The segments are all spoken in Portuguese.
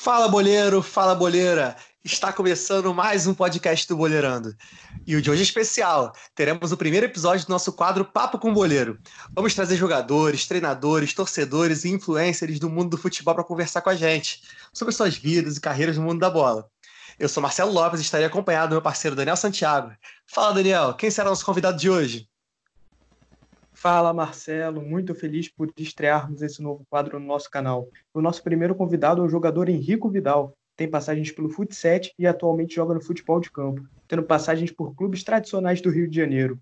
Fala boleiro, fala boleira! Está começando mais um podcast do Boleirando. E o de hoje é especial. Teremos o primeiro episódio do nosso quadro Papo com Boleiro. Vamos trazer jogadores, treinadores, torcedores e influencers do mundo do futebol para conversar com a gente sobre suas vidas e carreiras no mundo da bola. Eu sou Marcelo Lopes e estarei acompanhado do meu parceiro Daniel Santiago. Fala, Daniel, quem será nosso convidado de hoje? Fala Marcelo, muito feliz por estrearmos esse novo quadro no nosso canal. O nosso primeiro convidado é o jogador Henrico Vidal. Tem passagens pelo futsal e atualmente joga no futebol de campo, tendo passagens por clubes tradicionais do Rio de Janeiro.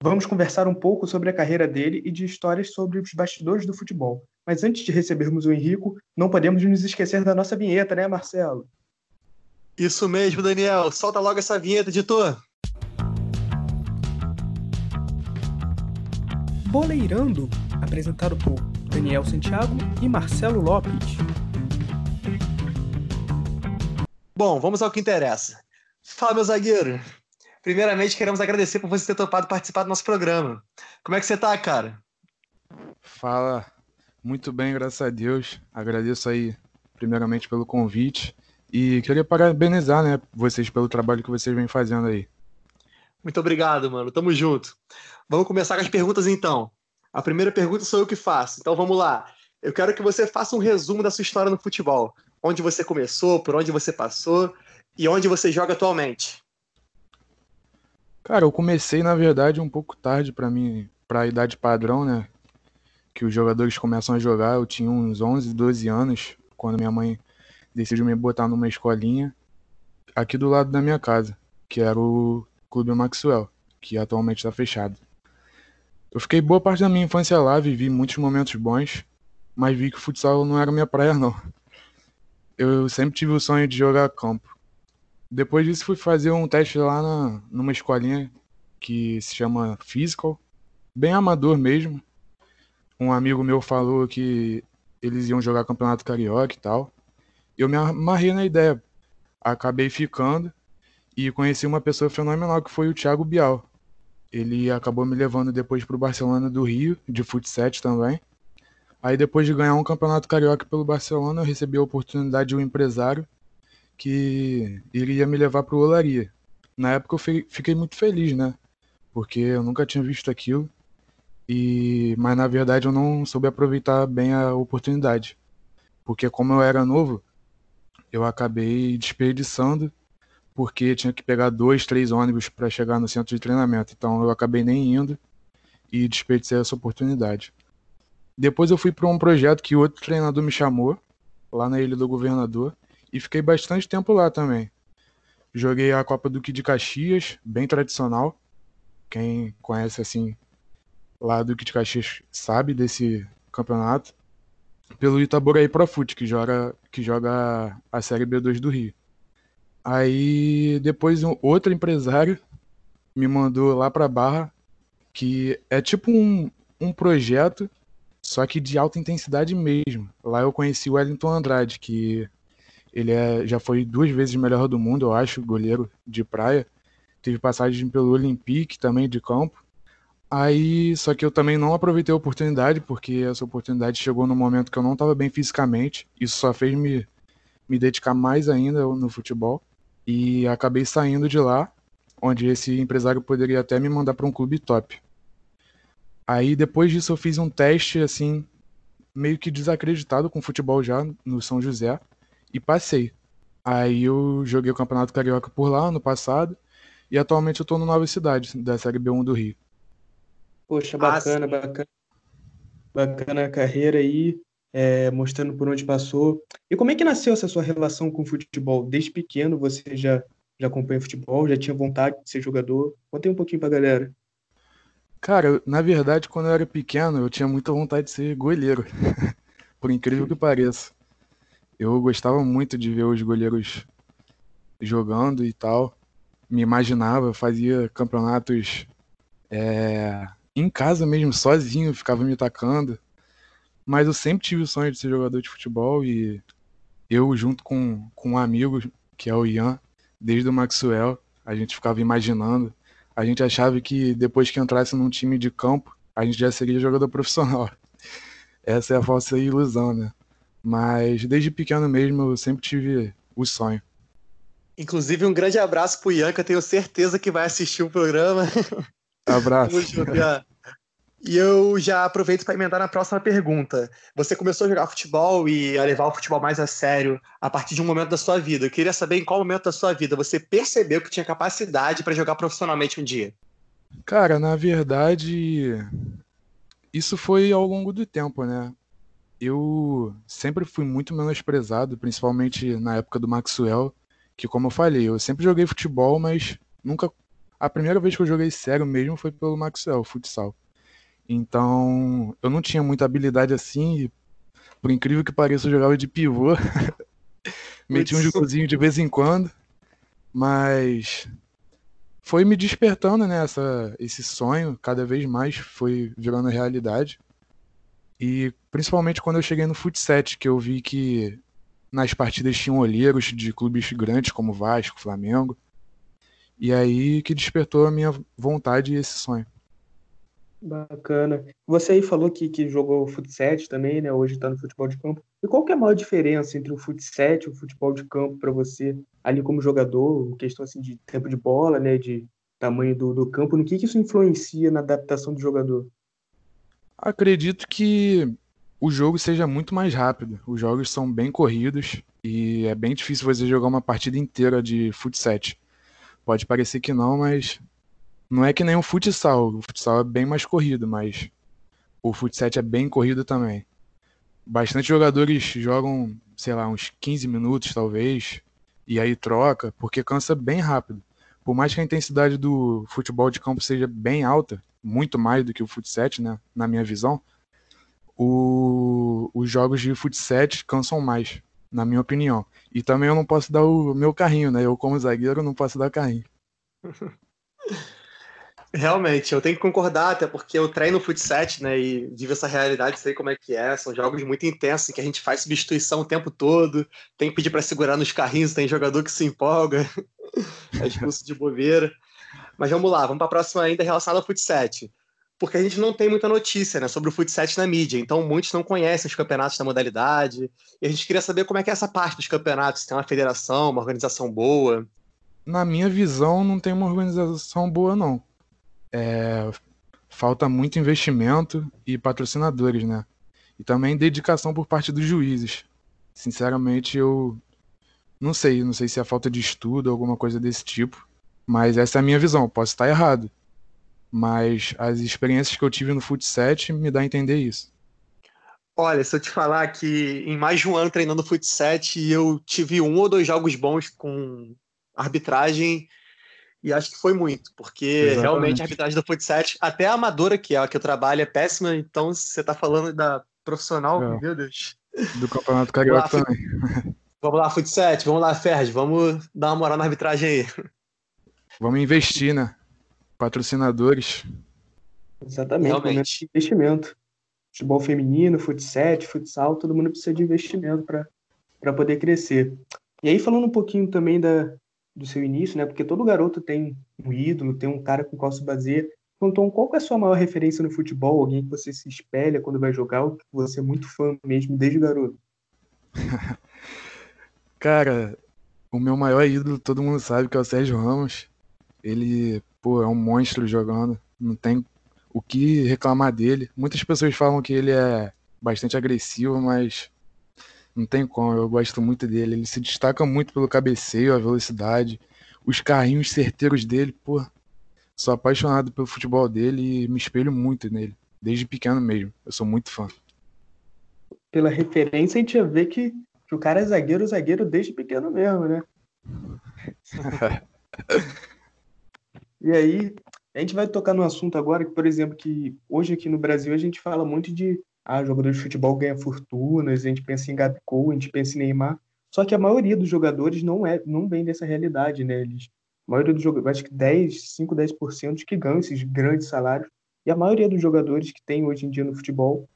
Vamos conversar um pouco sobre a carreira dele e de histórias sobre os bastidores do futebol. Mas antes de recebermos o Henrico, não podemos nos esquecer da nossa vinheta, né, Marcelo? Isso mesmo, Daniel. Solta logo essa vinheta, editor. Boleirando, apresentado por Daniel Santiago e Marcelo Lopes. Bom, vamos ao que interessa. Fala, meu zagueiro. Primeiramente, queremos agradecer por você ter topado participar do nosso programa. Como é que você tá, cara? Fala, muito bem, graças a Deus. Agradeço aí, primeiramente, pelo convite. E queria parabenizar, né, vocês pelo trabalho que vocês vêm fazendo aí. Muito obrigado, mano. Tamo junto. Vamos começar com as perguntas então. A primeira pergunta sou eu que faço. Então vamos lá. Eu quero que você faça um resumo da sua história no futebol. Onde você começou, por onde você passou e onde você joga atualmente. Cara, eu comecei na verdade um pouco tarde para mim, para a idade padrão, né? Que os jogadores começam a jogar. Eu tinha uns 11, 12 anos quando minha mãe decidiu me botar numa escolinha aqui do lado da minha casa, que era o Clube Maxwell, que atualmente está fechado. Eu fiquei boa parte da minha infância lá, vivi muitos momentos bons, mas vi que o futsal não era minha praia não. Eu sempre tive o sonho de jogar campo. Depois disso fui fazer um teste lá na, numa escolinha que se chama Physical, bem amador mesmo. Um amigo meu falou que eles iam jogar campeonato carioca e tal. Eu me amarrei na ideia. Acabei ficando e conheci uma pessoa fenomenal que foi o Thiago Bial. Ele acabou me levando depois para o Barcelona do Rio, de futsal também. Aí depois de ganhar um campeonato carioca pelo Barcelona, eu recebi a oportunidade de um empresário que iria me levar para o Olaria. Na época eu fiquei muito feliz, né? Porque eu nunca tinha visto aquilo. E mas na verdade eu não soube aproveitar bem a oportunidade. Porque como eu era novo, eu acabei desperdiçando porque tinha que pegar dois, três ônibus para chegar no centro de treinamento. Então eu acabei nem indo e desperdicei essa oportunidade. Depois eu fui para um projeto que outro treinador me chamou, lá na Ilha do Governador, e fiquei bastante tempo lá também. Joguei a Copa Duque de Caxias, bem tradicional. Quem conhece assim lá Duque de Caxias sabe desse campeonato. Pelo Itaboraí Profute, que joga, que joga a Série B2 do Rio. Aí depois um outro empresário me mandou lá para Barra, que é tipo um, um projeto, só que de alta intensidade mesmo. Lá eu conheci o Wellington Andrade, que ele é, já foi duas vezes melhor do mundo, eu acho, goleiro de praia. Teve passagem pelo Olympique também de campo. Aí, só que eu também não aproveitei a oportunidade, porque essa oportunidade chegou no momento que eu não estava bem fisicamente. Isso só fez me, me dedicar mais ainda no futebol e acabei saindo de lá, onde esse empresário poderia até me mandar para um clube top. Aí depois disso eu fiz um teste assim, meio que desacreditado com futebol já no São José e passei. Aí eu joguei o Campeonato Carioca por lá ano passado e atualmente eu estou no Nova Cidade, da Série B1 do Rio. Poxa, bacana, ah, bacana. Bacana a carreira aí é, mostrando por onde passou. E como é que nasceu essa sua relação com o futebol? Desde pequeno você já, já acompanha futebol, já tinha vontade de ser jogador? Conta um pouquinho pra galera. Cara, na verdade, quando eu era pequeno, eu tinha muita vontade de ser goleiro. por incrível que pareça. Eu gostava muito de ver os goleiros jogando e tal. Me imaginava, fazia campeonatos é, em casa mesmo, sozinho, ficava me atacando. Mas eu sempre tive o sonho de ser jogador de futebol e eu, junto com, com um amigo, que é o Ian, desde o Maxwell, a gente ficava imaginando. A gente achava que depois que entrasse num time de campo, a gente já seria jogador profissional. Essa é a falsa ilusão, né? Mas desde pequeno mesmo eu sempre tive o sonho. Inclusive, um grande abraço pro Ian, que eu tenho certeza que vai assistir o programa. Abraço. E eu já aproveito para emendar na próxima pergunta. Você começou a jogar futebol e a levar o futebol mais a sério a partir de um momento da sua vida. Eu queria saber em qual momento da sua vida você percebeu que tinha capacidade para jogar profissionalmente um dia. Cara, na verdade, isso foi ao longo do tempo, né? Eu sempre fui muito menosprezado, principalmente na época do Maxwell, que como eu falei, eu sempre joguei futebol, mas nunca a primeira vez que eu joguei sério mesmo foi pelo Maxwell, futsal. Então, eu não tinha muita habilidade assim, e, por incrível que pareça, eu jogava de pivô. Metia um jogozinho de vez em quando, mas foi me despertando, né, essa, esse sonho, cada vez mais foi virando realidade. E principalmente quando eu cheguei no Futset, que eu vi que nas partidas tinham olheiros de clubes grandes como Vasco, Flamengo. E aí que despertou a minha vontade e esse sonho. Bacana. Você aí falou que, que jogou futsal também, né? Hoje está no futebol de campo. E qual que é a maior diferença entre o futsal e o futebol de campo para você, ali como jogador, questão assim de tempo de bola, né? De tamanho do, do campo, no que, que isso influencia na adaptação do jogador? Acredito que o jogo seja muito mais rápido. Os jogos são bem corridos e é bem difícil você jogar uma partida inteira de futsal. Pode parecer que não, mas não é que nem o futsal. O futsal é bem mais corrido, mas o futsal é bem corrido também. Bastante jogadores jogam, sei lá, uns 15 minutos talvez, e aí troca, porque cansa bem rápido. Por mais que a intensidade do futebol de campo seja bem alta, muito mais do que o futsal, né, na minha visão, o, os jogos de futsal cansam mais, na minha opinião. E também eu não posso dar o meu carrinho, né? Eu como zagueiro não posso dar carrinho. Realmente, eu tenho que concordar, até porque eu treino futsal, né, e vivo essa realidade, sei como é que é. São jogos muito intensos em que a gente faz substituição o tempo todo, tem que pedir para segurar nos carrinhos, tem jogador que se empolga, é expulso de bobeira. Mas vamos lá, vamos para a próxima ainda relacionada ao futsal. Porque a gente não tem muita notícia né, sobre o futsal na mídia, então muitos não conhecem os campeonatos da modalidade. E a gente queria saber como é que é essa parte dos campeonatos, se tem uma federação, uma organização boa. Na minha visão, não tem uma organização boa, não é, falta muito investimento e patrocinadores, né? E também dedicação por parte dos juízes. Sinceramente, eu não sei, não sei se é falta de estudo ou alguma coisa desse tipo, mas essa é a minha visão. Posso estar errado, mas as experiências que eu tive no futsal me dá a entender isso. Olha, se eu te falar que em mais de um ano treinando futsal, eu tive um ou dois jogos bons com arbitragem e acho que foi muito, porque Exatamente. realmente a arbitragem do futsal, até a amadora que é a que eu trabalho, é péssima, então você está falando da profissional, é. meu Deus. Do campeonato carioca também. Vamos lá, futsal, vamos lá, Ferdi, vamos dar uma moral na arbitragem aí. Vamos investir, né? Patrocinadores. Exatamente, realmente. investimento. Futebol feminino, futsal, futsal, todo mundo precisa de investimento para poder crescer. E aí, falando um pouquinho também da, do seu início, né? Porque todo garoto tem um ídolo, tem um cara com qual se baseia. Então, qual é a sua maior referência no futebol? Alguém que você se espelha quando vai jogar, ou que você é muito fã mesmo desde garoto? cara, o meu maior ídolo, todo mundo sabe que é o Sérgio Ramos. Ele, pô, é um monstro jogando. Não tem o que reclamar dele. Muitas pessoas falam que ele é bastante agressivo, mas não tem como, eu gosto muito dele. Ele se destaca muito pelo cabeceio, a velocidade, os carrinhos certeiros dele, pô. Sou apaixonado pelo futebol dele e me espelho muito nele, desde pequeno mesmo. Eu sou muito fã. Pela referência, a gente já vê que, que o cara é zagueiro, zagueiro desde pequeno mesmo, né? e aí, a gente vai tocar no assunto agora que, por exemplo, que hoje aqui no Brasil a gente fala muito de ah, jogador de futebol ganha fortunas, a gente pensa em Gabigol, a gente pensa em Neymar. Só que a maioria dos jogadores não é, não vem dessa realidade, né? Eles, a maioria dos jogadores, acho que 10, 5, 10% que ganham esses grandes salários. E a maioria dos jogadores que tem hoje em dia no futebol,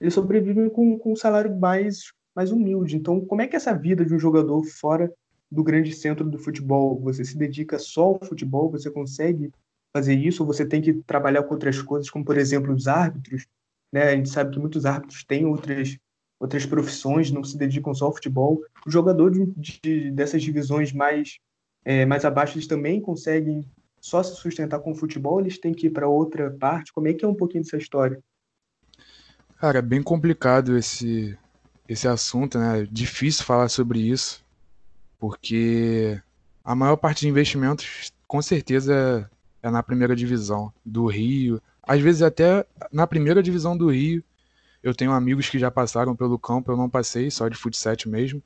eles sobrevivem com, com um salário mais, mais humilde. Então, como é que é essa vida de um jogador fora do grande centro do futebol? Você se dedica só ao futebol? Você consegue fazer isso? Ou você tem que trabalhar com outras coisas, como, por exemplo, os árbitros? Né? A gente sabe que muitos árbitros têm outras, outras profissões, não se dedicam só ao futebol. O jogador de, de, dessas divisões mais, é, mais abaixo, eles também conseguem só se sustentar com o futebol, eles têm que ir para outra parte? Como é que é um pouquinho dessa história? Cara, é bem complicado esse, esse assunto, né? Difícil falar sobre isso, porque a maior parte de investimentos, com certeza, é na primeira divisão do Rio. Às vezes até na primeira divisão do Rio. Eu tenho amigos que já passaram pelo campo, eu não passei, só de futsal mesmo.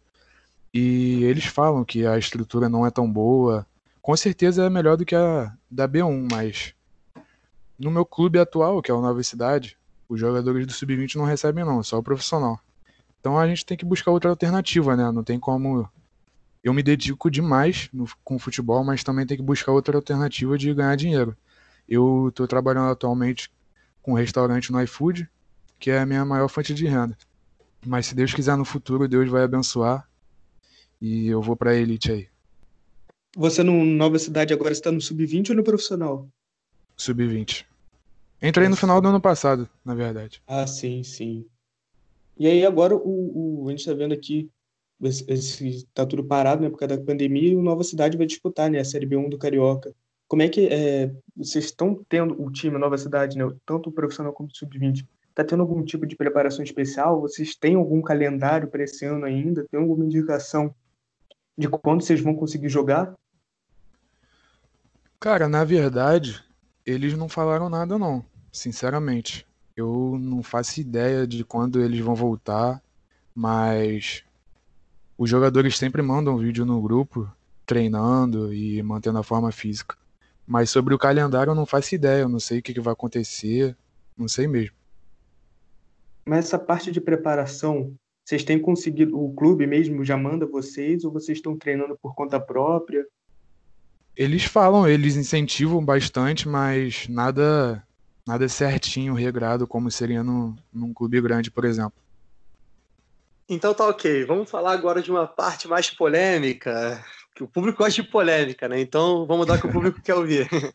E eles falam que a estrutura não é tão boa. Com certeza é melhor do que a da B1, mas no meu clube atual, que é o Nova Cidade, os jogadores do sub-20 não recebem não, só o profissional. Então a gente tem que buscar outra alternativa, né? Não tem como eu me dedico demais no, com futebol, mas também tem que buscar outra alternativa de ganhar dinheiro. Eu estou trabalhando atualmente com um restaurante no iFood, que é a minha maior fonte de renda. Mas se Deus quiser no futuro, Deus vai abençoar e eu vou para a elite aí. Você no Nova Cidade agora está no sub-20 ou no profissional? Sub-20. Entrei no final do ano passado, na verdade. Ah, sim, sim. E aí agora o, o a gente está vendo aqui, esse, esse, tá tudo parado né, por causa da pandemia, e o Nova Cidade vai disputar né, a Série B1 do Carioca. Como é que é, vocês estão tendo o time Nova Cidade, né, tanto o profissional como o sub-20? Está tendo algum tipo de preparação especial? Vocês têm algum calendário para esse ano ainda? Tem alguma indicação de quando vocês vão conseguir jogar? Cara, na verdade, eles não falaram nada não, sinceramente. Eu não faço ideia de quando eles vão voltar, mas os jogadores sempre mandam vídeo no grupo, treinando e mantendo a forma física. Mas sobre o calendário eu não faço ideia, eu não sei o que, vai acontecer, não sei mesmo. Mas essa parte de preparação, vocês têm conseguido, o clube mesmo já manda vocês ou vocês estão treinando por conta própria? Eles falam, eles incentivam bastante, mas nada nada certinho, regrado, como seria no, num clube grande, por exemplo. Então tá ok. Vamos falar agora de uma parte mais polêmica. Que o público gosta de polêmica, né? Então vamos dar o que o público quer ouvir.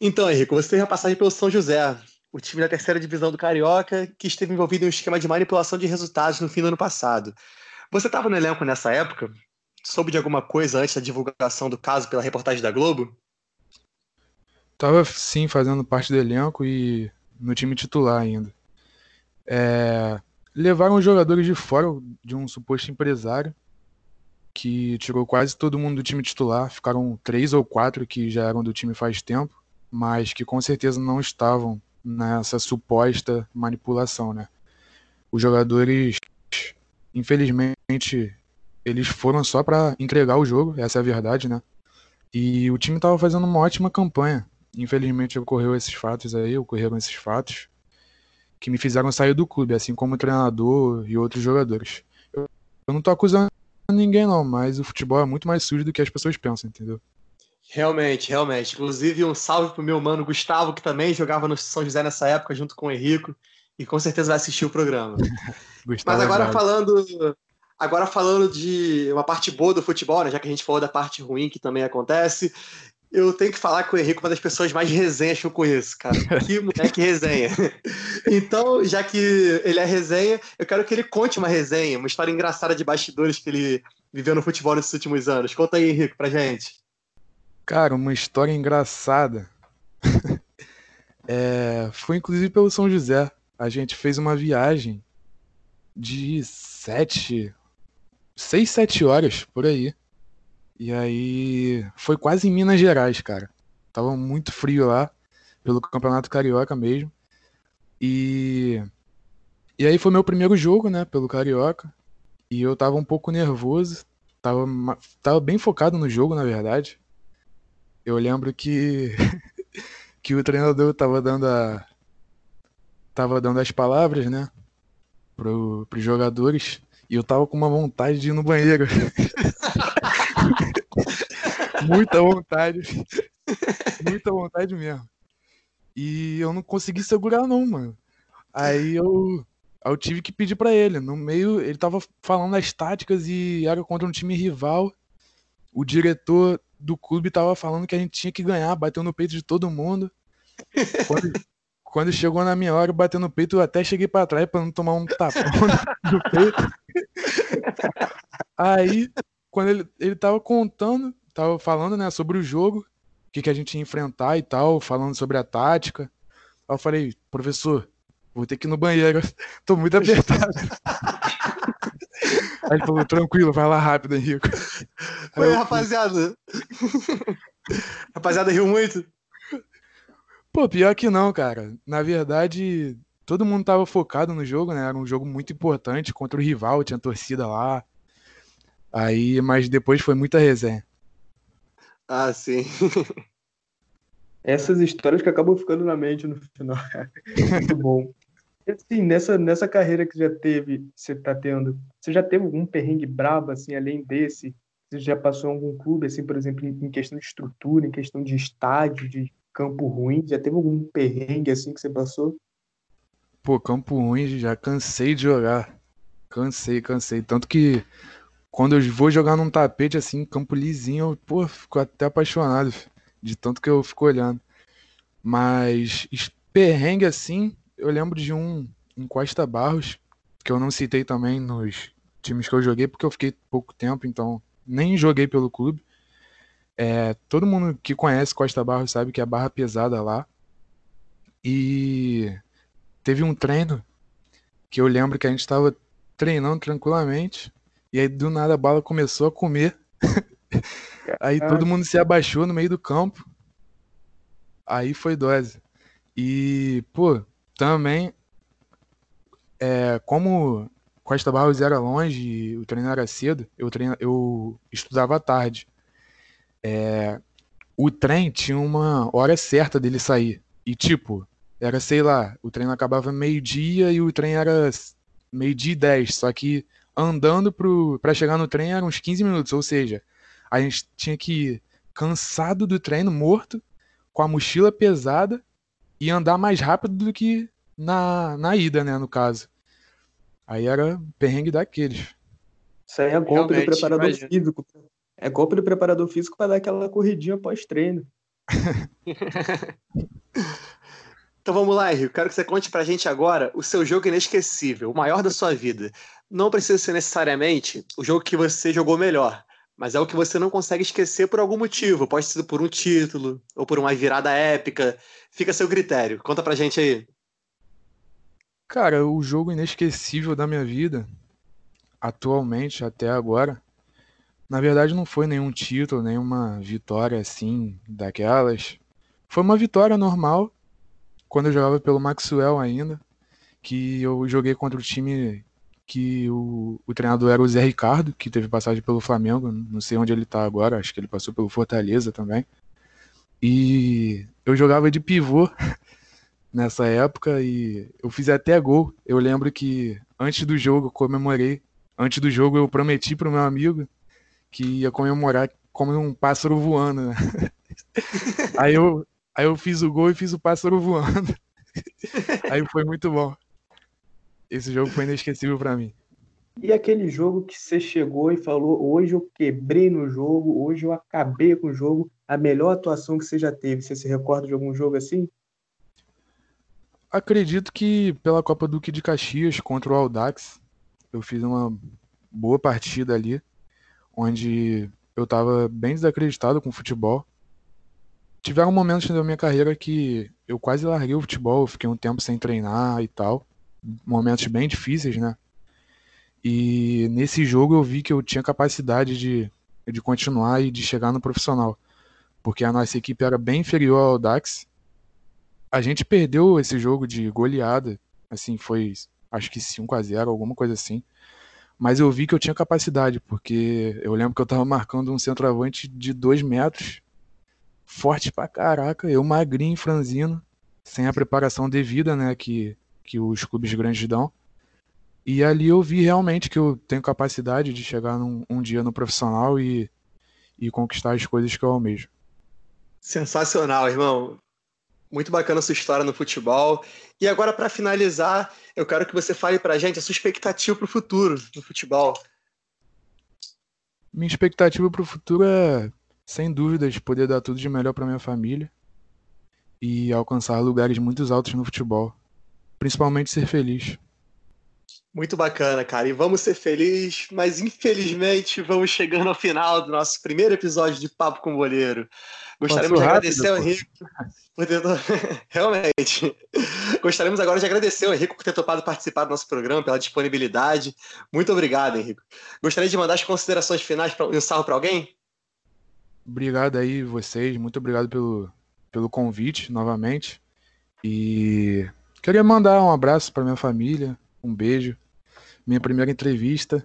Então, Henrique, você teve a passagem pelo São José, o time da terceira divisão do Carioca, que esteve envolvido em um esquema de manipulação de resultados no fim do ano passado. Você estava no elenco nessa época? soube de alguma coisa antes da divulgação do caso pela reportagem da Globo? Tava sim fazendo parte do elenco e no time titular ainda. É... Levaram os jogadores de fora de um suposto empresário que tirou quase todo mundo do time titular. Ficaram três ou quatro que já eram do time faz tempo, mas que com certeza não estavam nessa suposta manipulação, né? Os jogadores, infelizmente, eles foram só para entregar o jogo, essa é a verdade, né? E o time estava fazendo uma ótima campanha. Infelizmente ocorreu esses fatos aí, ocorreram esses fatos que me fizeram sair do clube, assim como o treinador e outros jogadores. Eu, não tô acusando ninguém não, mas o futebol é muito mais sujo do que as pessoas pensam, entendeu? Realmente, realmente. Inclusive, um salve pro meu mano Gustavo, que também jogava no São José nessa época, junto com o Henrico, e com certeza vai assistir o programa. Mas agora é falando Agora, falando de uma parte boa do futebol, né, já que a gente falou da parte ruim que também acontece, eu tenho que falar que o Henrique é uma das pessoas mais resenhas que eu conheço, cara. Que moleque resenha. Então, já que ele é resenha, eu quero que ele conte uma resenha, uma história engraçada de bastidores que ele viveu no futebol nesses últimos anos. Conta aí, Henrique, pra gente. Cara, uma história engraçada. é, foi inclusive pelo São José. A gente fez uma viagem de sete seis, sete horas por aí. E aí foi quase em Minas Gerais, cara. Tava muito frio lá, pelo Campeonato Carioca mesmo. E e aí foi meu primeiro jogo, né, pelo Carioca. E eu tava um pouco nervoso, tava tava bem focado no jogo, na verdade. Eu lembro que que o treinador tava dando a tava dando as palavras, né, pro, pros jogadores. E eu tava com uma vontade de ir no banheiro. Muita vontade. Muita vontade mesmo. E eu não consegui segurar, não, mano. Aí eu, eu tive que pedir para ele. No meio, ele tava falando as táticas e era contra um time rival. O diretor do clube tava falando que a gente tinha que ganhar, bateu no peito de todo mundo. Quando, quando chegou na minha hora, batendo no peito, eu até cheguei para trás para não tomar um tapão no peito. Aí, quando ele, ele tava contando, tava falando, né, sobre o jogo, o que, que a gente ia enfrentar e tal, falando sobre a tática. Aí eu falei, professor, vou ter que ir no banheiro, tô muito apertado. Aí ele falou, tranquilo, vai lá rápido, Henrico. Oi, rapaziada. rapaziada riu muito. Pô, pior que não, cara. Na verdade, todo mundo tava focado no jogo, né? Era um jogo muito importante contra o rival, tinha torcida lá. Aí, mas depois foi muita resenha. Ah, sim. Essas histórias que acabam ficando na mente no final. muito bom. E assim, nessa, nessa carreira que já teve, você tá tendo, você já teve algum perrengue brabo, assim, além desse? Você já passou em algum clube, assim, por exemplo, em questão de estrutura, em questão de estádio, de campo ruim? Já teve algum perrengue assim que você passou? Pô, campo ruim, já cansei de jogar. Cansei, cansei. Tanto que quando eu vou jogar num tapete assim, campo lisinho, eu, pô, fico até apaixonado de tanto que eu fico olhando. Mas perrengue assim, eu lembro de um em Costa Barros, que eu não citei também nos times que eu joguei, porque eu fiquei pouco tempo, então nem joguei pelo clube. É, todo mundo que conhece Costa Barros sabe que é barra pesada lá. E teve um treino que eu lembro que a gente estava treinando tranquilamente. E aí do nada a bala começou a comer. aí todo mundo se abaixou no meio do campo. Aí foi dose. E, pô, também, é, como Costa Barros era longe e o treino era cedo, eu, treino, eu estudava à tarde é, o trem tinha uma hora certa dele sair. E tipo, era, sei lá, o trem acabava meio-dia e o trem era meio-dia e dez. Só que andando pro, pra chegar no trem eram uns 15 minutos. Ou seja, a gente tinha que ir cansado do treino, morto, com a mochila pesada e andar mais rápido do que na, na ida, né, no caso. Aí era perrengue daqueles. Isso aí é golpe do preparador imagina. físico. É golpe do preparador físico para dar aquela corridinha pós-treino. então vamos lá, Henrique. Quero que você conte pra gente agora o seu jogo inesquecível, o maior da sua vida. Não precisa ser necessariamente o jogo que você jogou melhor, mas é o que você não consegue esquecer por algum motivo. Pode ser por um título ou por uma virada épica. Fica a seu critério. Conta pra gente aí. Cara, o jogo inesquecível da minha vida, atualmente, até agora, na verdade, não foi nenhum título, nenhuma vitória assim, daquelas. Foi uma vitória normal, quando eu jogava pelo Maxwell ainda, que eu joguei contra o time que o, o treinador era o Zé Ricardo, que teve passagem pelo Flamengo, não sei onde ele tá agora, acho que ele passou pelo Fortaleza também. E eu jogava de pivô nessa época e eu fiz até gol. Eu lembro que antes do jogo comemorei, antes do jogo eu prometi pro meu amigo que ia comemorar como um pássaro voando. Né? aí, eu, aí eu fiz o gol e fiz o pássaro voando. aí foi muito bom. Esse jogo foi inesquecível para mim. E aquele jogo que você chegou e falou: hoje eu quebrei no jogo, hoje eu acabei com o jogo, a melhor atuação que você já teve? Você se recorda de algum jogo assim? Acredito que pela Copa Duque de Caxias contra o Aldax, eu fiz uma boa partida ali onde eu estava bem desacreditado com o futebol. Tiveram momentos da minha carreira que eu quase larguei o futebol, fiquei um tempo sem treinar e tal. Momentos bem difíceis, né? E nesse jogo eu vi que eu tinha capacidade de, de continuar e de chegar no profissional. Porque a nossa equipe era bem inferior ao Dax. A gente perdeu esse jogo de goleada. Assim, foi acho que 5 a 0 alguma coisa assim. Mas eu vi que eu tinha capacidade, porque eu lembro que eu tava marcando um centroavante de dois metros, forte pra caraca, eu magrinho, franzino, sem a preparação devida, né, que, que os clubes grandes dão. E ali eu vi realmente que eu tenho capacidade de chegar num, um dia no profissional e, e conquistar as coisas que eu almejo. Sensacional, irmão. Muito bacana a sua história no futebol. E agora, para finalizar, eu quero que você fale para a gente a sua expectativa para o futuro no futebol. Minha expectativa para o futuro é, sem dúvidas, poder dar tudo de melhor para minha família e alcançar lugares muito altos no futebol. Principalmente ser feliz. Muito bacana, cara. E vamos ser felizes, mas infelizmente vamos chegando ao final do nosso primeiro episódio de Papo com o Boleiro. Gostaríamos Passou de agradecer ao Henrique por ter... Realmente. Gostaríamos agora de agradecer ao Henrique por ter topado participar do nosso programa, pela disponibilidade. Muito obrigado, Henrique. Gostaria de mandar as considerações finais para um salve para alguém? Obrigado aí, vocês. Muito obrigado pelo, pelo convite novamente. E queria mandar um abraço para minha família, um beijo minha primeira entrevista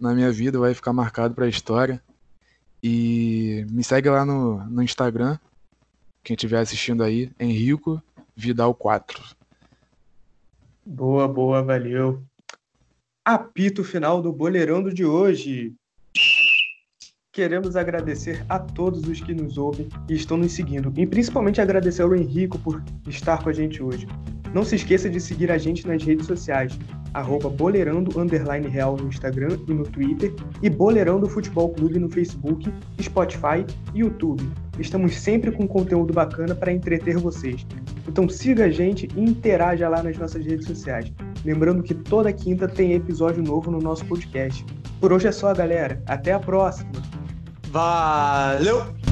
na minha vida vai ficar marcado para a história. E me segue lá no, no Instagram, quem estiver assistindo aí, Henrico Vidal 4. Boa, boa, valeu. Apito final do Boleirão de hoje. Queremos agradecer a todos os que nos ouvem e estão nos seguindo, e principalmente agradecer ao Henrico por estar com a gente hoje. Não se esqueça de seguir a gente nas redes sociais, arroba boleirando real no Instagram e no Twitter, e Boleirando Futebol Clube no Facebook, Spotify e YouTube. Estamos sempre com conteúdo bacana para entreter vocês. Então siga a gente e interaja lá nas nossas redes sociais. Lembrando que toda quinta tem episódio novo no nosso podcast. Por hoje é só, galera. Até a próxima! Valeu!